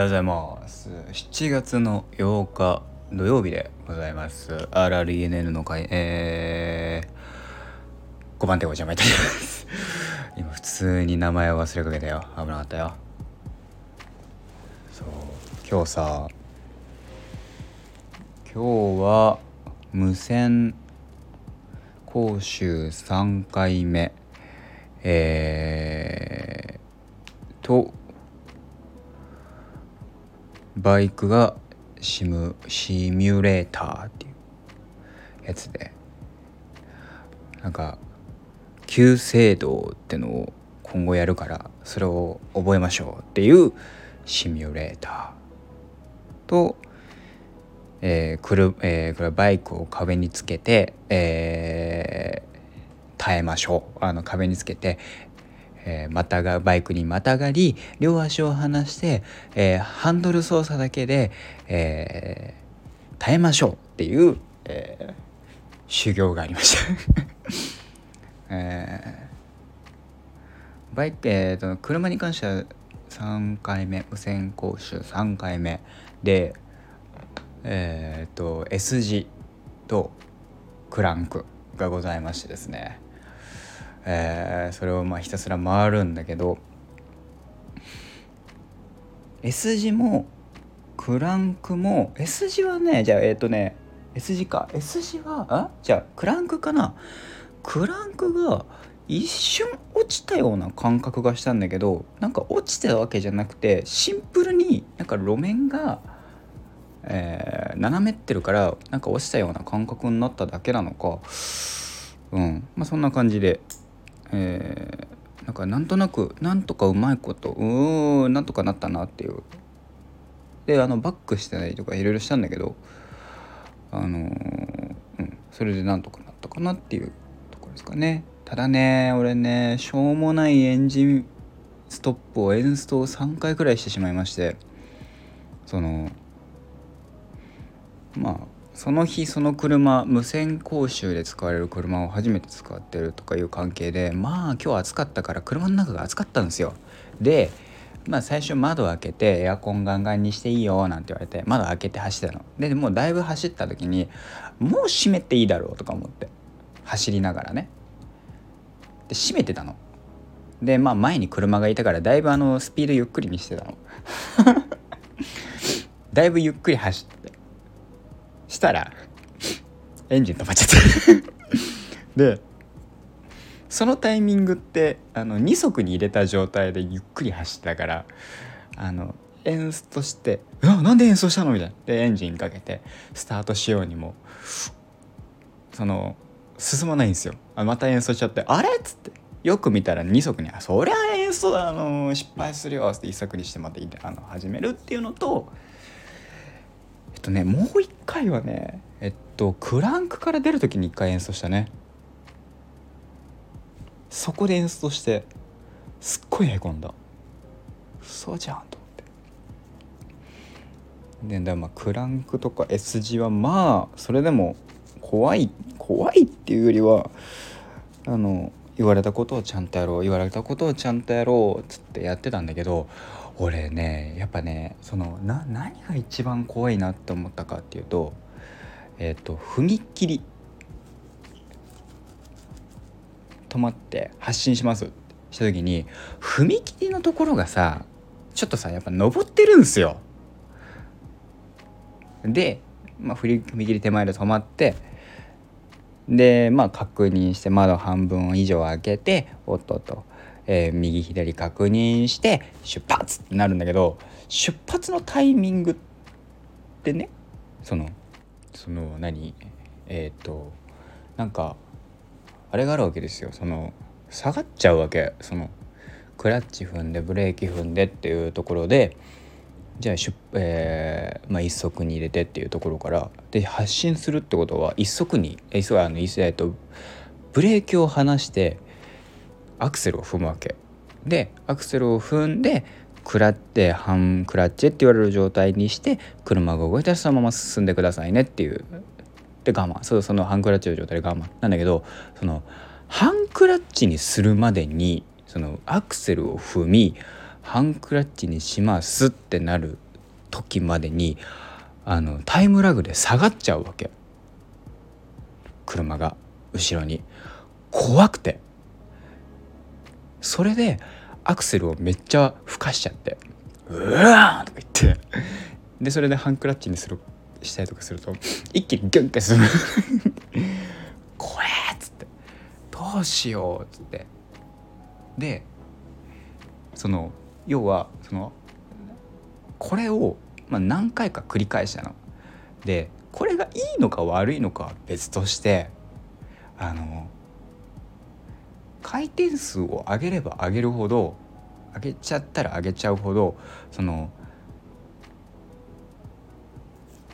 はようございます。7月の8日土曜日でございます。RRENN の会えー、5番手お邪魔いたします。今普通に名前を忘れかけたよ。危なかったよ。そう。今日さ今日は無線講習3回目。えー、とバイクがシムシミュレーターっていうやつでなんか急制動ってのを今後やるからそれを覚えましょうっていうシミュレーターと、えーくるえー、これバイクを壁につけて、えー耐えましょう。あの壁につけて、えー、またがバイクにまたがり両足を離して、えー、ハンドル操作だけで、えー、耐えましょうっていう、え修行がありました。えバイク、えーと、車に関しては3回目無線講習3回目でえっ、と S 字とクランクがございましてですね。えー、それをまあひたすら回るんだけど S 字もクランクも S 字はねじゃあえっ、ー、とね S 字か。S 字はあ？じゃあクランクかな。クランクが一瞬落ちたような感覚がしたんだけどなんか落ちたわけじゃなくてシンプルになんか路面が、えー、斜めってるからなんか落ちたような感覚になっただけなのか。うん。まあそんな感じで。えー、なんかなんとなくなんとかうまいことうーんなんとかなったなっていう。であのバックしてないとかいろいろしたんだけどあのー、うん、それでなんとかなったかなっていうところですかね。ただね俺ねしょうもないエンジンストップをエンストを3回くらいしてしまいましてそのまあその日その車無線講習で使われる車を初めて使ってるとかいう関係でまあ今日暑かったから車の中が暑かったんですよ。でまあ最初窓開けてエアコンガンガンにしていいよなんて言われて窓開けて走ったの。でもうだいぶ走った時にもう閉めていいだろうとか思って走りながらね。で閉めてたの。でまあ前に車がいたからだいぶあのスピードゆっくりにしてたの。だいぶゆっくり走って。したらエンジン止まっちゃったでそのタイミングってあの2速に入れた状態でゆっくり走ったからあのエンストして「うわなんで演奏したの?」みたいなでエンジンかけてスタートしようにもその進まないんですよあまた演奏しちゃって「あれ?」っつってよく見たら2速に「あそりゃ演奏だあの失敗するよ」って1速にしてまたあの始めるっていうのとっとねもう一回はねえっとクランクから出る時に一回演奏したね。そこで演奏してすっごいへこんだ。そうじゃんと思って。でだまあクランクとか S 字はまあそれでも怖い怖いっていうよりはあの言われたことをちゃんとやろう言われたことをちゃんとやろうっつってやってたんだけど俺ねやっぱねそのな何が一番怖いなって思ったかっていうとえっ、ー、と踏切。止まって発進します。した時に踏切のところがさちょっとさやっぱ登ってるんすよ。で、まあ、踏切手前で止まってでまあ確認して窓半分以上開けておっとっと。えー、右左確認して出発ってなるんだけど出発のタイミングってねそのその何？えっ、となんかあれがあるわけですよ。その下がっちゃうわけ。そのクラッチ踏んでブレーキ踏んでっていうところでじゃあ出、えーまあ、一足に入れてっていうところからで発進するってことは一足にえあの、えー、とブレーキを離してアクセルを踏むわけ。でアクセルを踏んでクラッて半クラッチって言われる状態にして車が動いたらそのまま進んでくださいねっていう。で我慢。そうその半クラッチの状態で我慢。なんだけどその半クラッチにするまでにそのアクセルを踏み半クラッチにしますってなる時までにあのタイムラグで下がっちゃうわけ。車が後ろに。怖くて。それでアクセルをめっちゃふかしちゃって「うわ!」とか言ってでそれでハンクラッチにするしたりとかすると一気にギュンってする怖えっつってどうしようっつってでその要はそのこれを、まあ、何回か繰り返したの。でこれがいいのか悪いのかは別としてあの回転数を上げれば上げるほど上げちゃったら上げちゃうほどその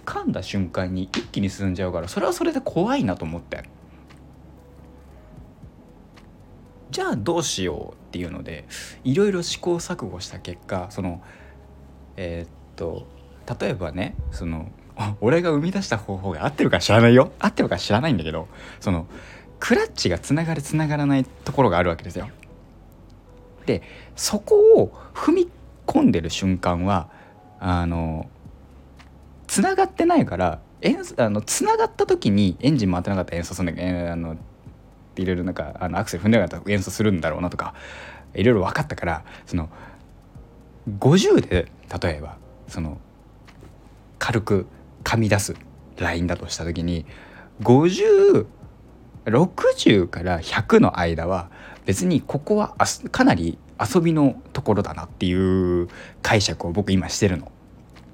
噛んだ瞬間に一気に進んじゃうからそれはそれで怖いなと思って。じゃあどうしようっていうのでいろいろ試行錯誤した結果そのえー、っと例えばねその 俺が生み出した方法が合ってるか知らないよ。合ってるか知らないんだけどそのクラッチがつながるつながらないところがあるわけですよ。でそこを踏み込んでる瞬間はあのつながってないからあのつながった時にエンジン回ってなかったら演奏するんだけど、え、あのいろいろなんかあのアクセル踏んでなかったら演奏するんだろうなとかいろいろ分かったからその50で例えばその軽く噛み出すラインだとした時に50 60から100の間は別にここはかなり遊びのところだなっていう解釈を僕今してるの。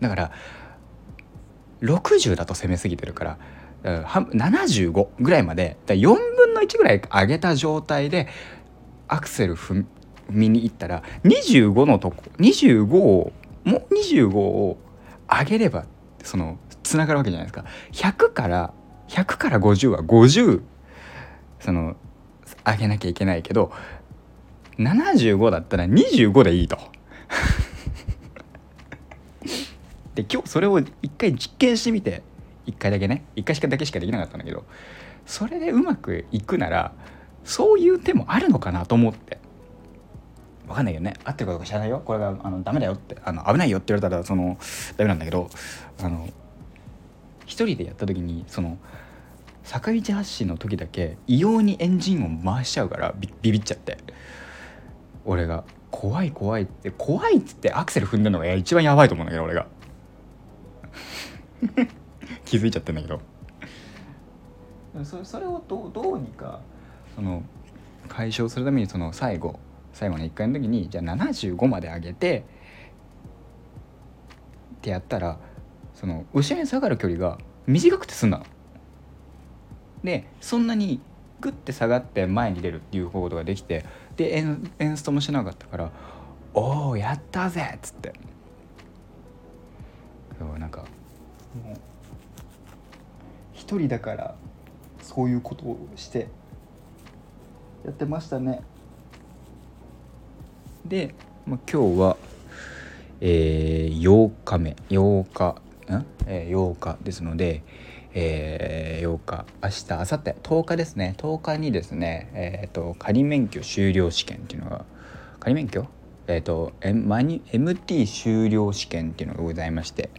だから60だと攻めすぎてるから75ぐらいまで4分の1ぐらい上げた状態でアクセル踏みに行ったら25のとこ25をもう25を上げればそのつながるわけじゃないですか100から100から50は50その上げなきゃいけないけど75だったら25でいいと。で今日それを一回実験してみて一回だけね。一回しかだけしかできなかったんだけどそれでうまくいくならそういう手もあるのかなと思って。分かんないよね。合ってるかどうか知らないよ。これがあのダメだよって。あの危ないよって言われたらそのダメなんだけどあの一人でやった時にその坂道発進の時だけ異様にエンジン音回しちゃうからビビっちゃって。俺が怖い怖いって怖いっつってアクセル踏んでるのが一番やばいと思うんだけど俺が。気づいちゃってんだけど。そそれをどどうにかその解消するためにその最後最後の1回の時にじゃあ75まで上げてってやったらその後ろに下がる距離が短くて済んだの。でそんなにグッて下がって前に出るっていうことができてでエンエンストもしなかったから「おおやったぜ!」っつって。そうなんかもう一人だからそういうことをしてやってましたね。で、まあ、今日はえー、8日目。8日ん、えー、8日ですので、えー、8日明日明後日10日ですね。10日にですねえ、ー、と仮免許修了試験っていうのが仮免許？えっ、ー、と、M、MT 修了試験っていうのがございまして。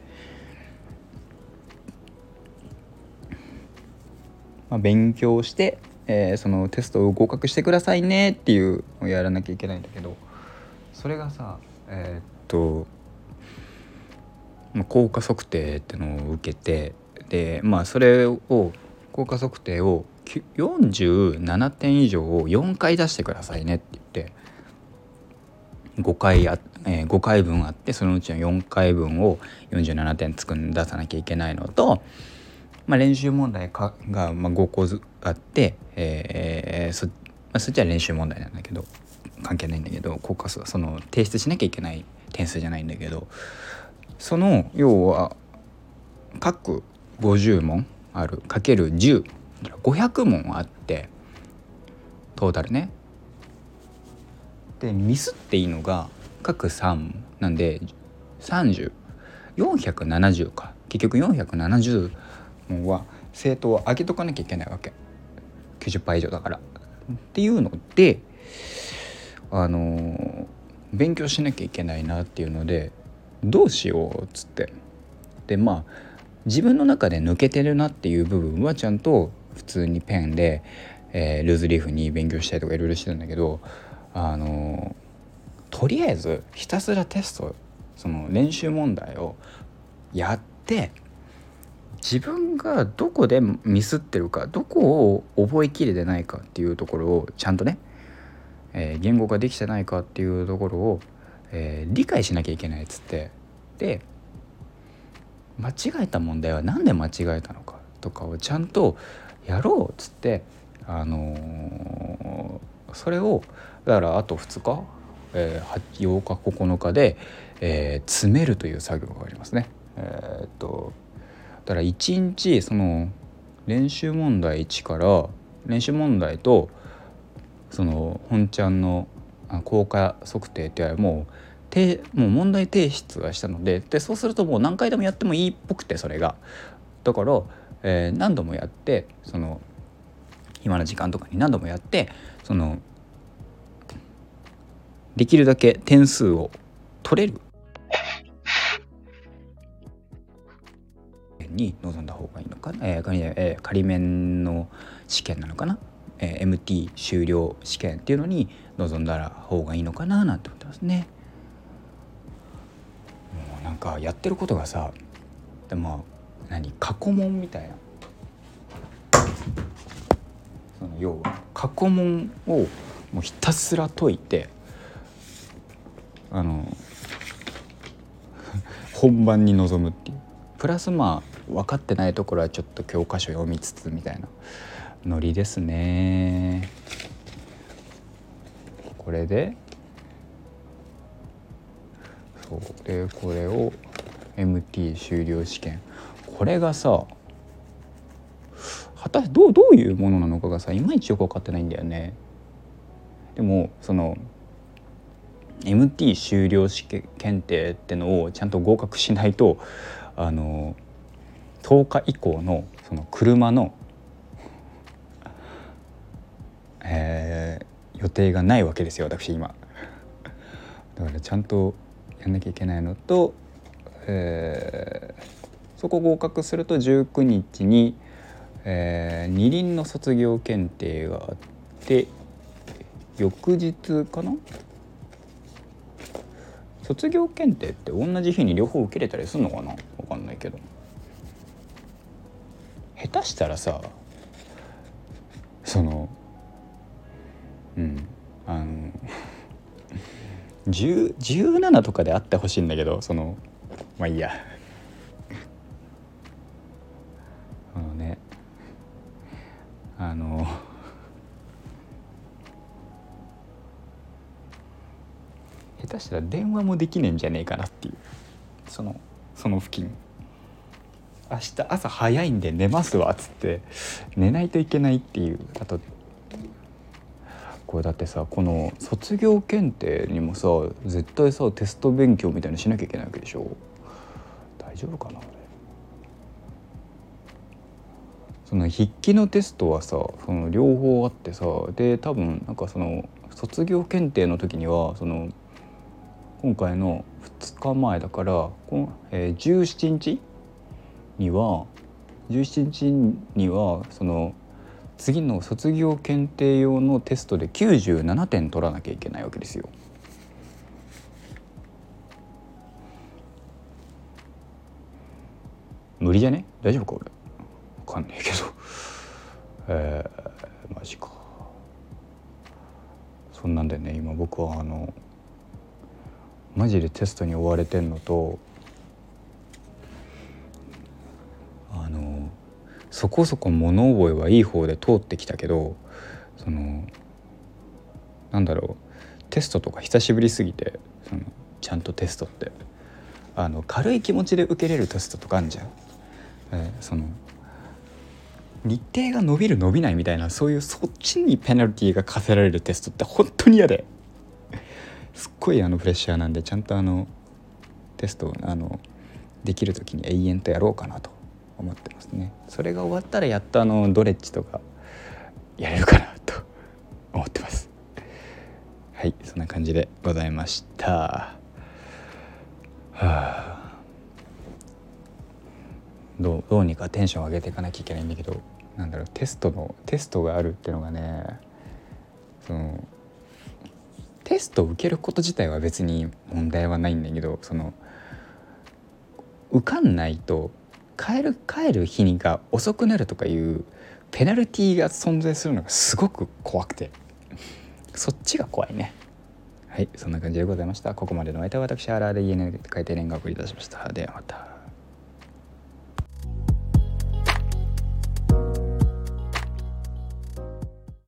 まあ、勉強して、えー、そのテストを合格してくださいねっていうのをやらなきゃいけないんだけどそれがさえー、っと、まあ、効果測定ってのを受けてでまあそれを効果測定を47点以上を4回出してくださいねって言って5回あ、えー、5回分あってそのうちの4回分を47点つくん出さなきゃいけないのとまあ、練習問題かが、まあ、5個あって、えーそまあ、そっちは練習問題なんだけど関係ないんだけど国家数はその提出しなきゃいけない点数じゃないんだけどその要は各50問あるかける10500問あってトータルね。でミスっていいのが各3なんで30470か。結局470問は生徒を上げとかなきゃいけないわけ。90%以上だから。っていうのであの勉強しなきゃいけないなっていうのでどうしようっつって。でまあ自分の中で抜けてるなっていう部分はちゃんと普通にペンで、えー、ルーズリーフに勉強したりとかいろいろしてたんだけどあのとりあえずひたすらテストその練習問題をやって自分がどこでミスってるかどこを覚えきれてないかっていうところをちゃんとね、えー、言語化できてないかっていうところを、えー、理解しなきゃいけないっつって。で間違えた問題は何で間違えたのかとかをちゃんとやろうっつってあのー、それをだからあと2日、えー、8日9日で、えー、詰めるという作業がありますね。えー、っとだから1日その練習問題1から練習問題とその本ちゃんの効果測定っていうもうもう問題提出はしたのででそうするともう何回でもやってもいいっぽくてそれが。だから、えー、何度もやってその暇な時間とかに何度もやってそのできるだけ点数を取れるに臨んだ方がいいのかな、えーえー、仮面の試験なのかな、えー、MT 修了試験っていうのに臨んだら方がいいのかな？なんて思ってますね。なんかやってることがさでも何過去問みたいな。その要は過去問をもうひたすら解いてあの 本番に臨むっていう。プラスまあ分かってないところはちょっと教科書読みつつみたいな。ノリですね。これでそうでこれを MT 修了試験これがさ果たしてどうどういうものなのかがさいまいちよく分かってないんだよね。でもその MT 修了試験検定ってのをちゃんと合格しないとあの10日以降のその車の、えー、予定がないわけですよ私今。だからちゃんとやんなきゃいけないのと、えー、そこ合格すると19日に、えー、二輪の卒業検定があって翌日かな？卒業検定って同じ日に両方受けれたりするのかな？分かんないけど。下手したらさその17とかであってほしいんだけどそのまあいいや。あのねあの下手したら電話もできねえんじゃねえかなっていう。そのその付近。明日朝早いんで寝ますわっつって。寝ないといけないっていう。あとこれだってさこの卒業検定にもさ絶対さテスト勉強みたいなしなきゃいけないわけでしょ？大丈夫かなその筆記のテストはさその両方あってさで多分なんかその卒業検定の時にはその今回の2日前だからこの、えー、17日には17日にはその次の卒業検定用のテストで97点取らなきゃいけないわけですよ。無理じゃね？大丈夫か俺？分かんないけど。えー、マジか。そんなんでね今僕はあのマジでテストに追われてんのとあのそこそこ物覚えはいい方で通ってきたけどそのなんだろうテストとか久しぶりすぎてそのちゃんとテストってあの軽い気持ちで受けれるテストとかあるじゃん。えー、その日程が伸びる伸びないみたいなそういうそっちにペナルティーが課せられるテストって本当に嫌ですっごいあのプレッシャーなんでちゃんとあのテストをあのできる時に永遠とやろうかなと思ってますね。それが終わったらやっとあのドレッジとかやれるかなと思ってます。はいそんな感じでございました。ははあ。どうどうにかテンション上げていかなきゃいけないんだけどなんだろうテストのテストがあるっていうのがねそのテストを受けること自体は別に問題はないんだけどその受かんないと帰る帰る日にが遅くなるとかいうペナルティーが存在するのがすごく怖くて。そっちが怖いね。はいそんな感じでございました。ここまでの相手は私アラーで家で書いて連絡をいたしました。ではまた。